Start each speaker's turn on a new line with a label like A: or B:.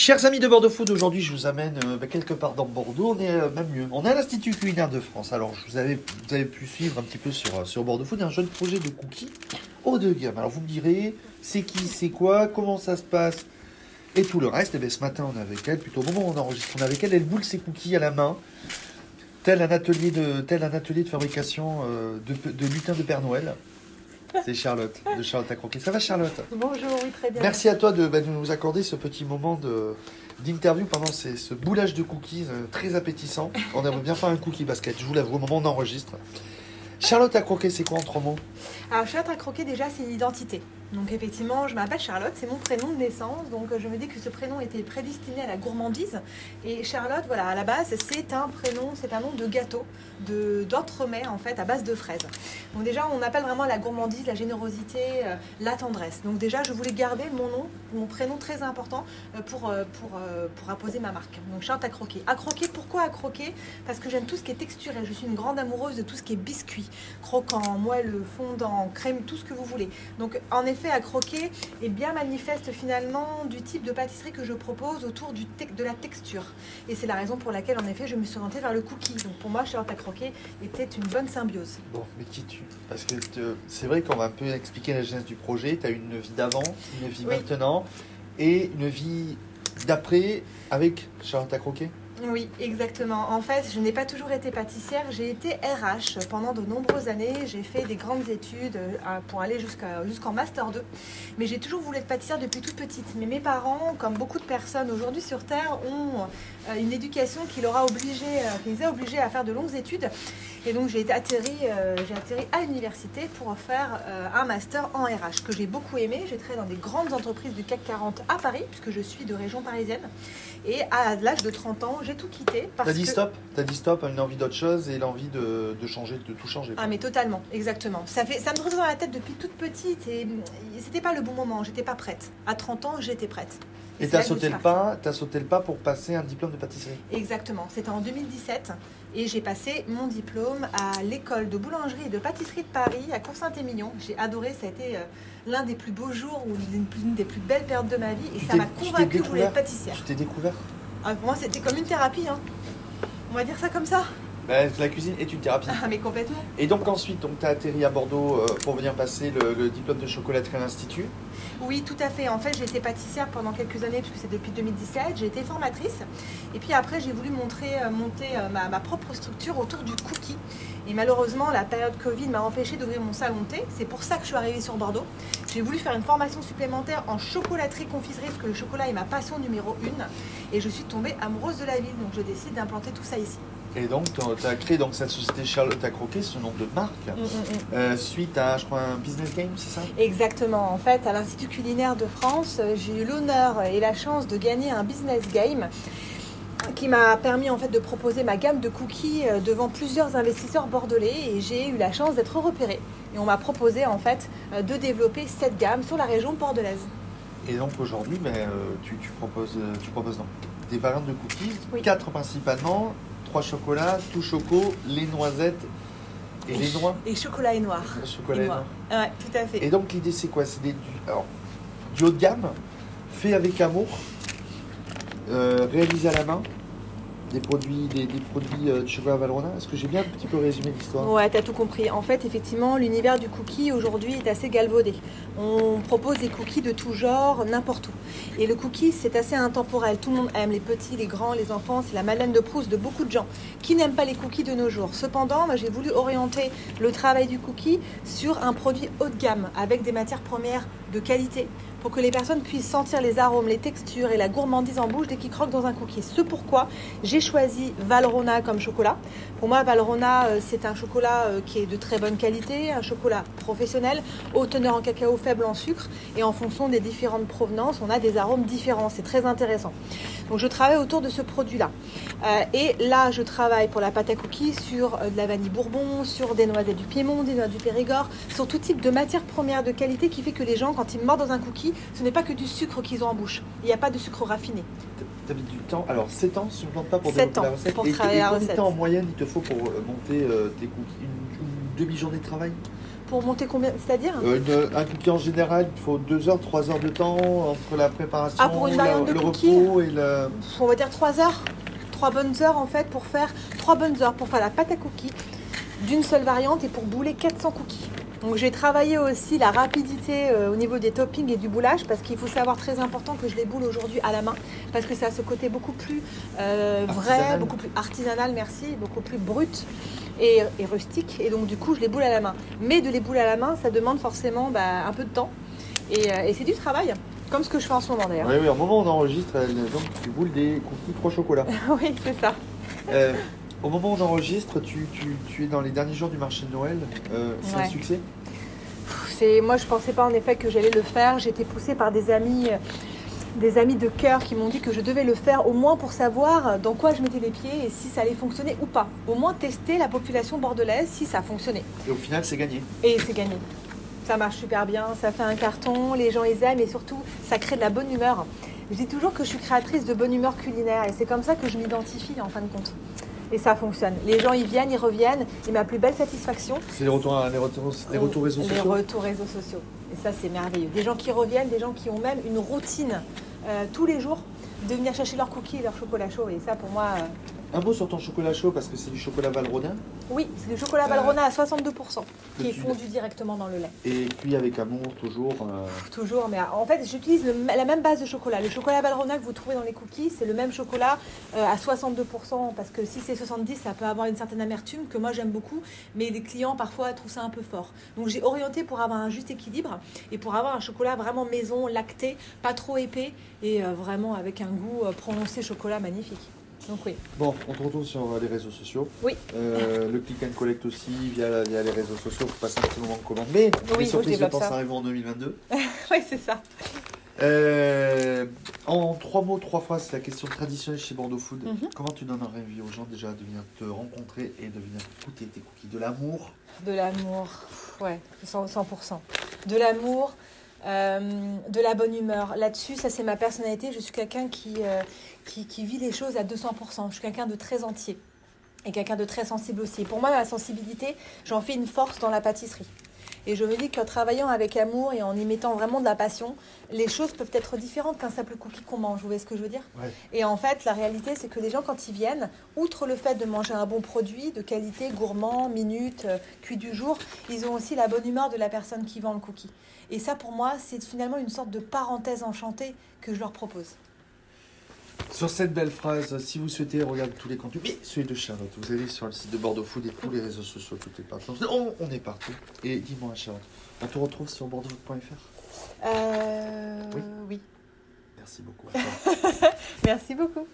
A: Chers amis de Bordeaux Food, aujourd'hui je vous amène euh, bah, quelque part dans Bordeaux, on est euh, même mieux. On est à l'Institut culinaire de France. Alors vous avez pu suivre un petit peu sur, euh, sur Bordeaux Food un jeune projet de cookies haut de gamme. Alors vous me direz, c'est qui, c'est quoi, comment ça se passe et tout le reste. Et bien ce matin on est avec elle, plutôt au moment où on enregistre, on est avec elle, elle boule ses cookies à la main, tel un atelier de, tel un de fabrication de, de lutin de Père Noël. C'est Charlotte, de Charlotte à croquer. Ça va Charlotte?
B: Bonjour, oui, très bien.
A: Merci à toi de, bah, de nous accorder ce petit moment de- d'interview pendant ces- ce boulage de cookies euh, très appétissant. On aimerait bien faire un cookie basket, je vous l'avoue, au moment où on enregistre. Charlotte à croquer, c'est quoi en trois mots?
B: Alors, Charlotte à croquer, déjà, c'est une identité. Donc, effectivement, je m'appelle Charlotte, c'est mon prénom de naissance. Donc, je me dis que ce prénom était prédestiné à la gourmandise. Et Charlotte, voilà, à la base, c'est un prénom, c'est un nom de gâteau, de d'entremets, en fait, à base de fraises. Donc, déjà, on appelle vraiment la gourmandise, la générosité, euh, la tendresse. Donc, déjà, je voulais garder mon nom, mon prénom très important euh, pour, euh, pour, pour apposer ma marque. Donc, Charlotte à croquer. À croquer, pourquoi à croquer? Parce que j'aime tout ce qui est texturé. Je suis une grande amoureuse de tout ce qui est biscuit, croquant, moelleux, fondant, crème, tout ce que vous voulez. Donc en effet, à croquer est bien manifeste finalement du type de pâtisserie que je propose autour du de la texture. Et c'est la raison pour laquelle en effet je me suis orientée vers le cookie. Donc pour moi, Charlotte à croquer était une bonne symbiose.
A: Bon, mais qui tu Parce que c'est vrai qu'on va un peu expliquer la genèse du projet. Tu as une vie d'avant, une vie
B: Oui.
A: maintenant et une vie d'après avec Charlotte à croquer?
B: Oui, exactement. En fait, je n'ai pas toujours été pâtissière. J'ai été RH pendant de nombreuses années. J'ai fait des grandes études euh, pour aller jusqu'en Master 2. Mais j'ai toujours voulu être pâtissière depuis toute petite. Mais mes parents, comme beaucoup de personnes aujourd'hui sur Terre, ont euh, une éducation qui, leur a obligé, euh, qui les a obligés à faire de longues études. Et donc, j'ai atterri, j'ai atterri à l'université pour faire un master en RH que j'ai beaucoup aimé. J'ai travaillé dans des grandes entreprises du CAC 40 à Paris, puisque je suis de région parisienne. Et à l'âge de 30 ans, j'ai tout quitté
A: T'as dit
B: que...
A: stop T'as dit stop à une envie d'autre chose et l'envie de, de changer, de tout changer. quoi.
B: Ah mais totalement, exactement. Ça, fait, ça me trottait dans la tête depuis toute petite et c'était pas le bon moment, j'étais pas prête. À 30 ans, j'étais prête.
A: Et t'as sauté le pas, t'as sauté le pas pour passer un diplôme de pâtisserie.
B: Exactement, c'était en 2017 et j'ai passé mon diplôme à l'école de boulangerie et de pâtisserie de Paris à Cour-Saint-Émilion. J'ai adoré, ça a été euh, l'un des plus beaux jours ou l'une des plus belles périodes de ma vie et
A: Tu
B: ça m'a convaincue que je voulais être pâtissière.
A: Tu t'es découvert
B: Ah, pour moi, c'était comme une thérapie, hein. On va dire ça comme ça
A: Ben, La cuisine est une thérapie.
B: Ah mais complètement.
A: Et donc ensuite, tu as atterri à Bordeaux euh, pour venir passer le, le diplôme de chocolaterie à l'Institut.
B: Oui, tout à fait. En fait, j'ai été pâtissière pendant quelques années, puisque c'est depuis 2017. J'ai été formatrice. Et puis après, j'ai voulu montrer, euh, monter euh, ma, ma propre structure autour du cookie. Et malheureusement, la période Covid m'a empêché d'ouvrir mon salon de thé. C'est pour ça que je suis arrivée sur Bordeaux. J'ai voulu faire une formation supplémentaire en chocolaterie confiserie, parce que le chocolat est ma passion numéro une. Et je suis tombée amoureuse de la ville, donc je décide d'implanter tout ça ici.
A: Et donc, tu as créé donc, cette société Charlotte à Croquer, ce nom de marque, euh, suite à, je crois, un business game, c'est ça?
B: Exactement. En fait, à l'Institut culinaire de France, euh, j'ai eu l'honneur et la chance de gagner un business game qui m'a permis en fait de proposer ma gamme de cookies euh, devant plusieurs investisseurs bordelais et j'ai eu la chance d'être repérée. Et on m'a proposé en fait de développer cette gamme sur la région bordelaise.
A: Et donc aujourd'hui, ben, tu, tu proposes, tu proposes donc des variantes de cookies,
B: Oui.
A: quatre principalement, trois chocolats, tout choco, les noisettes et les noix.
B: Et chocolat et noir.
A: Chocolat
B: Et
A: et
B: noir. Ouais, tout à fait.
A: Et donc l'idée c'est quoi? C'est des, alors, du haut de gamme, fait avec amour, euh, réalisé à la main, des produits, des, produits euh, Valrhona. Est-ce que j'ai bien un petit peu résumé l'histoire?
B: Ouais, t'as tout compris. En fait, effectivement, l'univers du cookie aujourd'hui est assez galvaudé. On propose des cookies de tout genre, n'importe où. Et le cookie, c'est assez intemporel. Tout le monde aime, les petits, les grands, les enfants. C'est la Madeleine de Proust de beaucoup de gens qui n'aiment pas les cookies de nos jours? Cependant, j'ai voulu orienter le travail du cookie sur un produit haut de gamme avec des matières premières de qualité pour que les personnes puissent sentir les arômes, les textures et la gourmandise en bouche dès qu'ils croquent dans un cookie. Ce pourquoi j'ai choisi Valrhona comme chocolat. Pour moi, Valrhona, euh, c'est un chocolat euh, qui est de très bonne qualité, un chocolat professionnel, haute teneur en cacao, faible en sucre. Et en fonction des différentes provenances, on a des arômes différents. C'est très intéressant. Donc, je travaille autour de ce produit-là. Euh, et là, je travaille pour la pâte à cookies sur de la vanille bourbon, sur des noisettes du Piémont, des noix du Périgord, sur tout type de matière première de qualité qui fait que les gens, quand ils mordent dans un cookie, ce n'est pas que du sucre qu'ils ont en bouche. Il n'y a pas de sucre raffiné.
A: T'habites du temps, alors 7 ans si je ne me plante pas pour développer la
B: ans
A: recette.
B: pour
A: et,
B: travailler
A: et
B: la
A: combien de temps en moyenne il te faut pour euh, monter euh, tes cookies? Une, une demi-journée de travail?
B: Pour monter combien C'est-à-dire?
A: Euh, un cookie en général, il faut 2 heures, 3 heures de temps entre la préparation,
B: Ah, pour une
A: la-
B: variante de
A: le
B: cookie
A: repos et le.
B: on va dire 3 heures. 3 bonnes heures en fait pour faire 3 bonnes heures pour faire la pâte à cookies d'une seule variante et pour bouler 400 cookies. Donc j'ai travaillé aussi la rapidité euh, au niveau des toppings et du boulage parce qu'il faut savoir très important que je les boule aujourd'hui à la main parce que ça a ce côté beaucoup plus euh, vrai, beaucoup plus artisanal, merci, beaucoup plus brut et, et rustique et donc du coup je les boule à la main. Mais de les bouler à la main ça demande forcément bah, un peu de temps et, euh, et c'est du travail comme ce que je fais en ce moment d'ailleurs.
A: Oui, oui, au moment où on enregistre, elle- donc tu boules des cookies 3 chocolats.
B: oui c'est ça.
A: Au moment où on enregistre, tu, tu- tu es dans les derniers jours du marché de Noël. Euh, c'est un succès
B: C'est, moi, je pensais pas en effet que j'allais le faire. J'ai été poussée par des amis, euh, des amis de cœur qui m'ont dit que je devais le faire au moins pour savoir dans quoi je mettais les pieds et si ça allait fonctionner ou pas. Au moins tester la population bordelaise si ça fonctionnait.
A: Et au final, c'est gagné.
B: Et c'est gagné. Ça marche super bien, ça fait un carton, les gens ils aiment et surtout ça crée de la bonne humeur. Je dis toujours que je suis créatrice de bonne humeur culinaire et c'est comme ça que je m'identifie en fin de compte. Et ça fonctionne. Les gens ils viennent, ils reviennent et ma plus belle satisfaction,
A: C'est les retours, les retours, les retours réseaux
B: les
A: sociaux.
B: retours réseaux sociaux. Et ça, c'est merveilleux. Des gens qui reviennent, des gens qui ont même une routine euh, tous les jours de venir chercher leurs cookies et leur chocolat chaud. Et ça, pour moi, euh,
A: Un mot sur ton chocolat chaud parce que c'est du chocolat Valrhona
B: oui, c'est du chocolat
A: Euh,
B: Valrhona à 62%, qui est fondu directement dans le lait.
A: et cuit avec amour toujours. euh,
B: Toujours, mais en fait, j'utilise la même base de chocolat. Le chocolat Valrhona que vous trouvez dans les cookies, c'est le même chocolat euh, à 62%, parce que si c'est 70%, ça peut avoir une certaine amertume que moi j'aime beaucoup, mais les clients parfois trouvent ça un peu fort. Donc j'ai orienté pour avoir un juste équilibre et pour avoir un chocolat vraiment maison, lacté, pas trop épais et euh, vraiment avec un goût prononcé chocolat magnifique. Donc oui.
A: Bon, on te retrouve sur euh, les réseaux sociaux.
B: Oui.
A: Euh, le click and collect aussi via, via les réseaux sociaux pour passer un petit moment de commande. Mais
B: je
A: les surprises, en 2022.
B: oui, c'est ça.
A: Euh, en trois mots, trois phrases, la question traditionnelle chez Bordeaux Food.
B: Mhm.
A: Comment tu donnerais envie aux gens déjà de venir te rencontrer et de venir goûter tes cookies? De l'amour?
B: De l'amour, ouais, 100%. 100%. De l'amour, euh, de la bonne humeur. Là-dessus, ça c'est ma personnalité. Je suis quelqu'un qui, euh, qui, qui vit les choses à 200%. Je suis quelqu'un de très entier et quelqu'un de très sensible aussi. Pour moi, la sensibilité, j'en fais une force dans la pâtisserie. Et je me dis qu'en travaillant avec amour et en y mettant vraiment de la passion, les choses peuvent être différentes qu'un simple cookie qu'on mange. Vous voyez ce que je veux dire
A: Ouais.
B: Et en fait, la réalité, c'est que les gens, quand ils viennent, outre le fait de manger un bon produit, de qualité, gourmand, minute, euh, cuit du jour, ils ont aussi la bonne humeur de la personne qui vend le cookie. Et ça, pour moi, c'est finalement une sorte de parenthèse enchantée que je leur propose.
A: Sur cette belle phrase, si vous souhaitez regarder tous les contenus, mais celui de Charlotte, vous allez sur le site de Bordeaux Food et tous les réseaux sociaux, toutes les plateformes. On, on est partout. Et dis-moi, Charlotte, on te retrouve sur bordeauxfood.fr
B: Euh,
A: Oui.
B: oui.
A: Merci beaucoup.
B: Merci beaucoup.